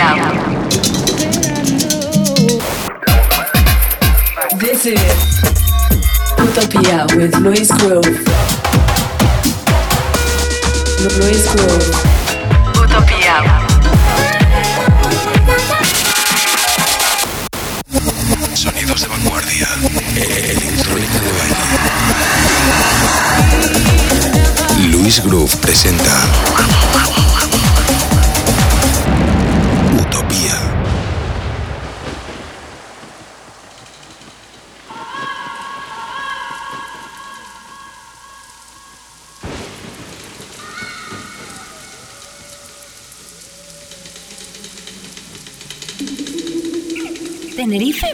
Utopia. This is Utopia with Luis Grove. Luis Grove. Utopia. Sonidos de vanguardia. Electrónica de baile. Luis Groove presenta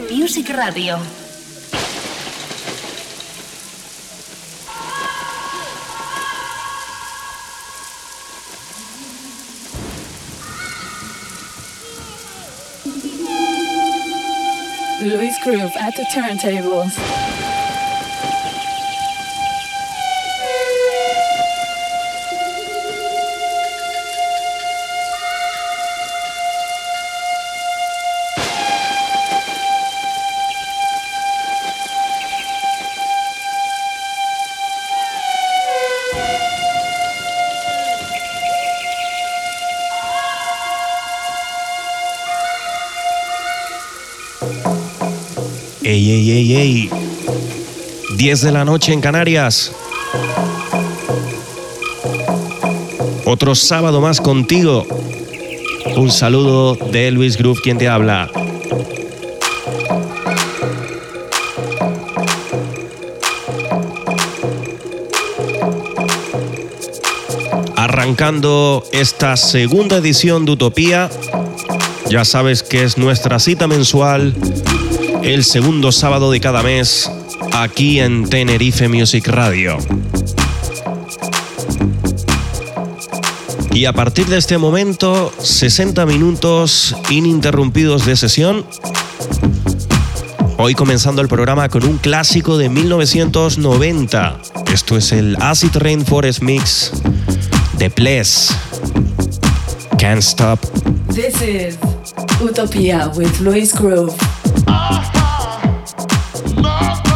Music Radio. Luis Grove at the turntables. Ey. 10 de la noche en Canarias. Otro sábado más contigo. Un saludo de Luis Groove, quien te habla. Arrancando esta segunda edición de Utopía. Ya sabes que es nuestra cita mensual el segundo sábado de cada mes aquí en Tenerife Music Radio. Y a partir de este momento, 60 minutos ininterrumpidos de sesión. Hoy comenzando el programa con un clásico de 1990. Esto es el Acid Rainforest Mix de Bless. Can't Stop. This is Utopia with Luis Grove. ah, ah, ah.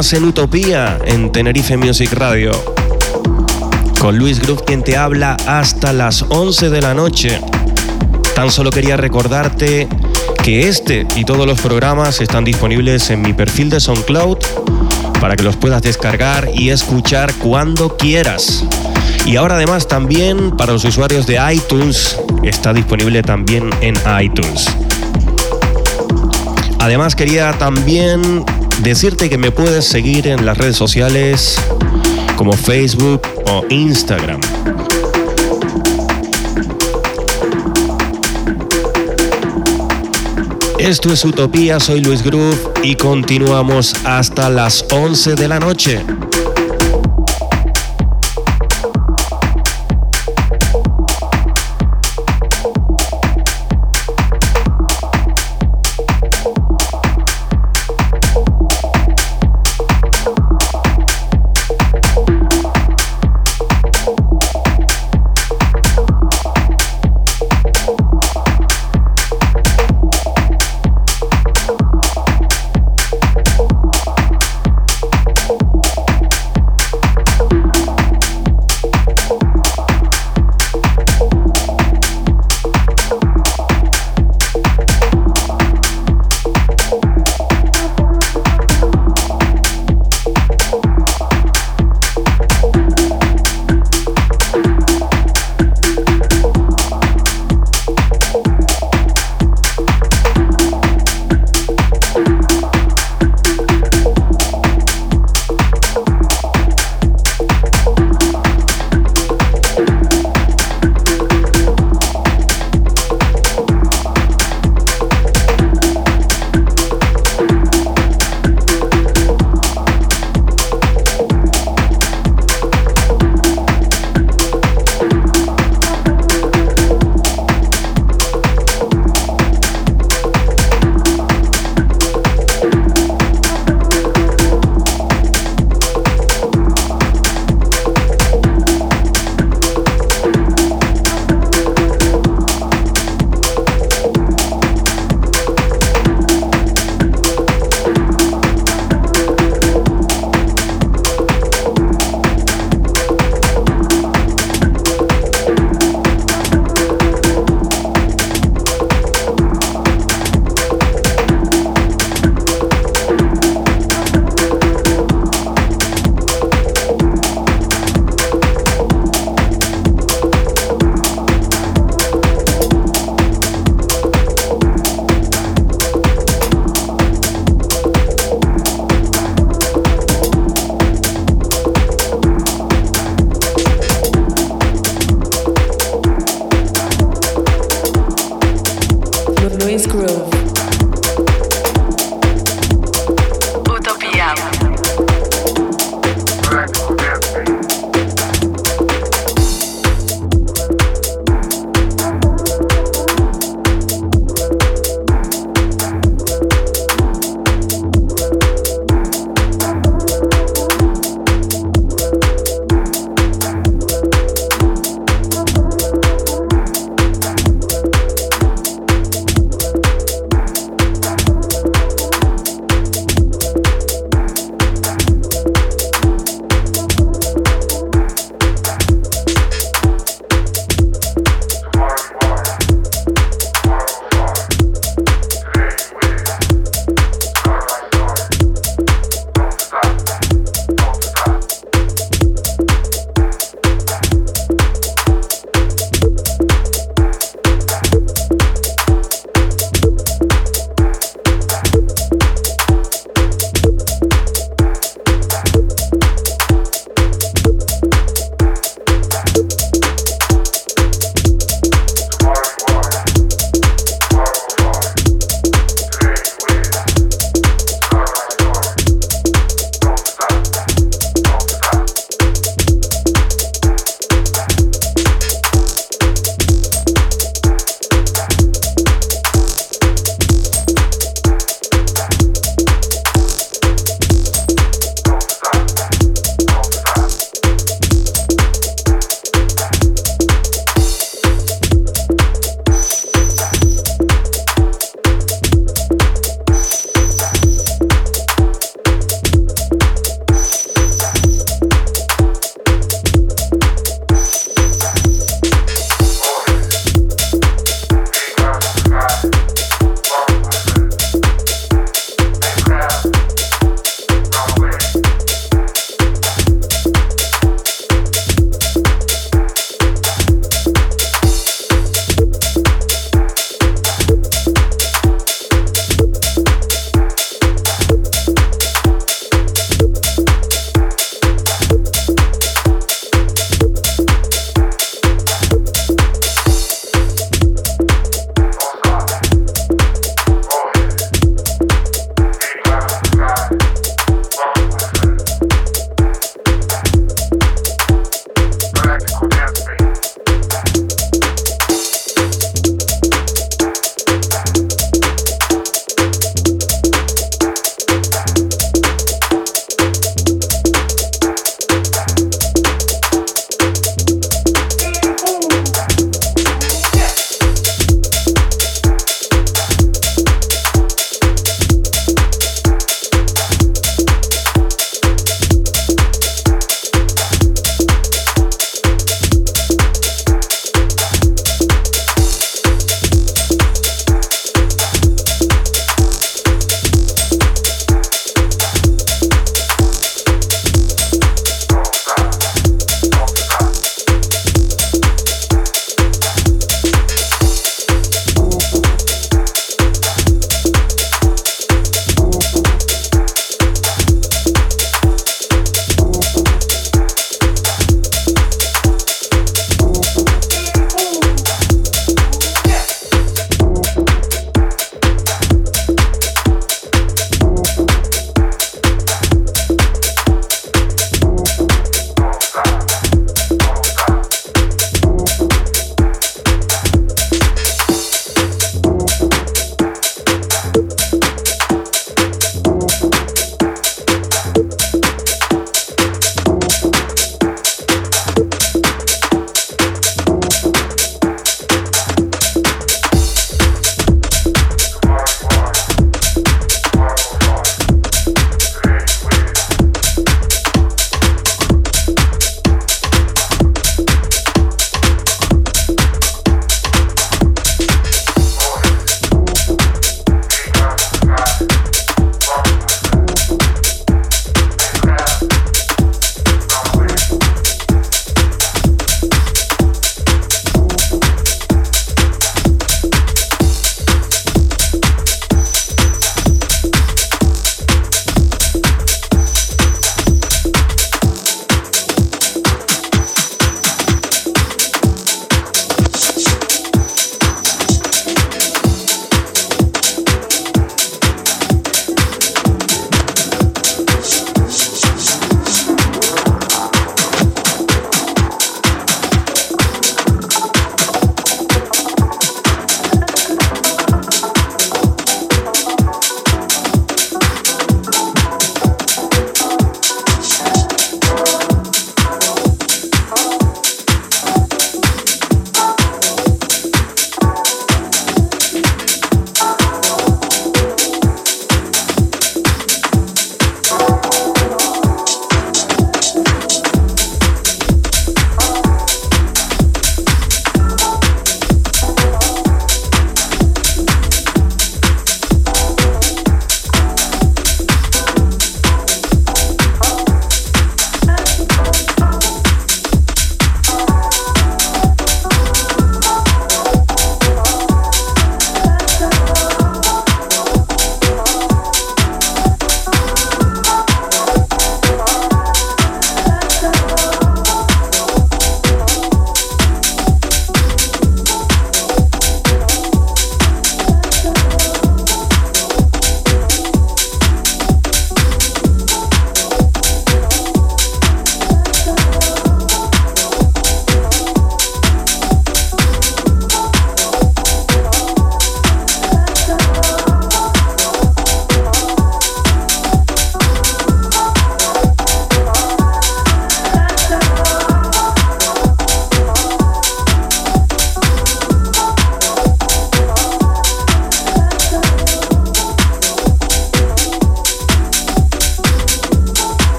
Continúas en Utopía en Tenerife Music Radio. Con Luis Groove quien te habla hasta las 11 de la noche. Tan solo quería recordarte que este y todos los programas están disponibles en mi perfil de SoundCloud para que los puedas descargar y escuchar cuando quieras. Y ahora además también para los usuarios de iTunes está disponible también en iTunes. Además quería también decirte que me puedes seguir en las redes sociales como Facebook o Instagram. Esto es Utopía, soy Luis Groove y continuamos hasta las 11 de la noche.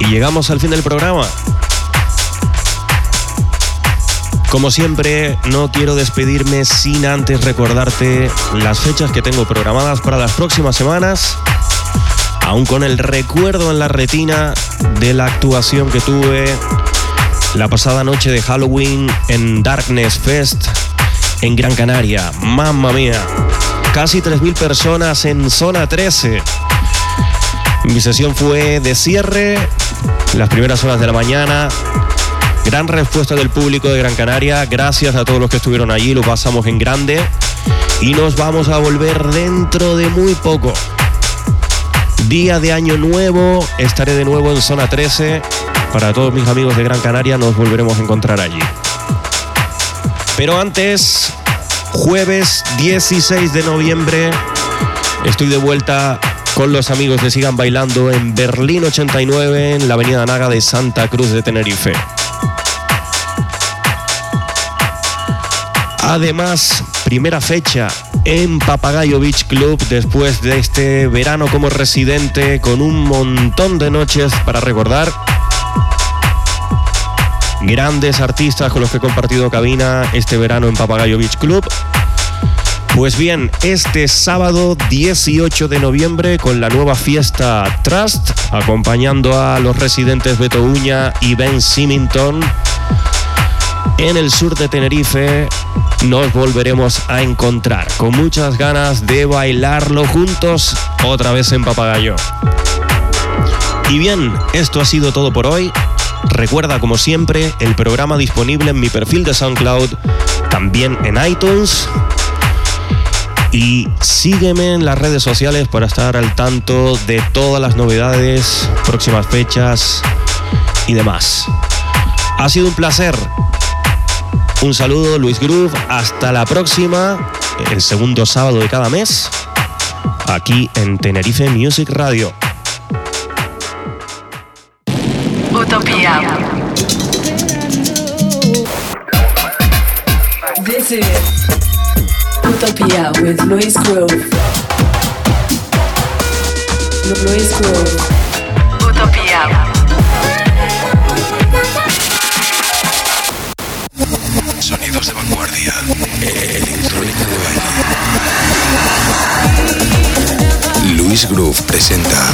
Y llegamos al fin del programa. Como siempre, no quiero despedirme sin antes recordarte las fechas que tengo programadas para las próximas semanas, aún con el recuerdo en la retina de la actuación que tuve la pasada noche de Halloween en Darkness Fest en Gran Canaria. Mamma mía, casi 3.000 personas en zona 13. Mi sesión fue de cierre, las primeras horas de la mañana. Gran respuesta del público de Gran Canaria. Gracias a todos los que estuvieron allí. Lo pasamos en grande. Y nos vamos a volver dentro de muy poco. Día de Año Nuevo. Estaré de nuevo en Zona 13. Para todos mis amigos de Gran Canaria nos volveremos a encontrar allí. Pero antes, jueves 16 de noviembre, estoy de vuelta con los amigos de Sigan Bailando en Berlín 89, en la avenida Naga de Santa Cruz de Tenerife. Además, primera fecha en Papagayo Beach Club después de este verano como residente con un montón de noches para recordar. Grandes artistas con los que he compartido cabina este verano en Papagayo Beach Club. Pues bien, este sábado 18 de noviembre con la nueva fiesta Trust, acompañando a los residentes Beto Uña y Ben Simington, en el sur de Tenerife nos volveremos a encontrar con muchas ganas de bailarlo juntos otra vez en Papagayo. Y bien, esto ha sido todo por hoy. Recuerda como siempre el programa disponible en mi perfil de SoundCloud, también en iTunes. Y sígueme en las redes sociales para estar al tanto de todas las novedades, próximas fechas y demás. Ha sido un placer. Un saludo, Luis Groove. Hasta la próxima, el segundo sábado de cada mes, aquí en Tenerife Music Radio. Utopía. This is Utopia with Luis Grove. Lu- Luis Grove. Utopía. Sonidos de vanguardia. Electrónica de baile. Luis Groove presenta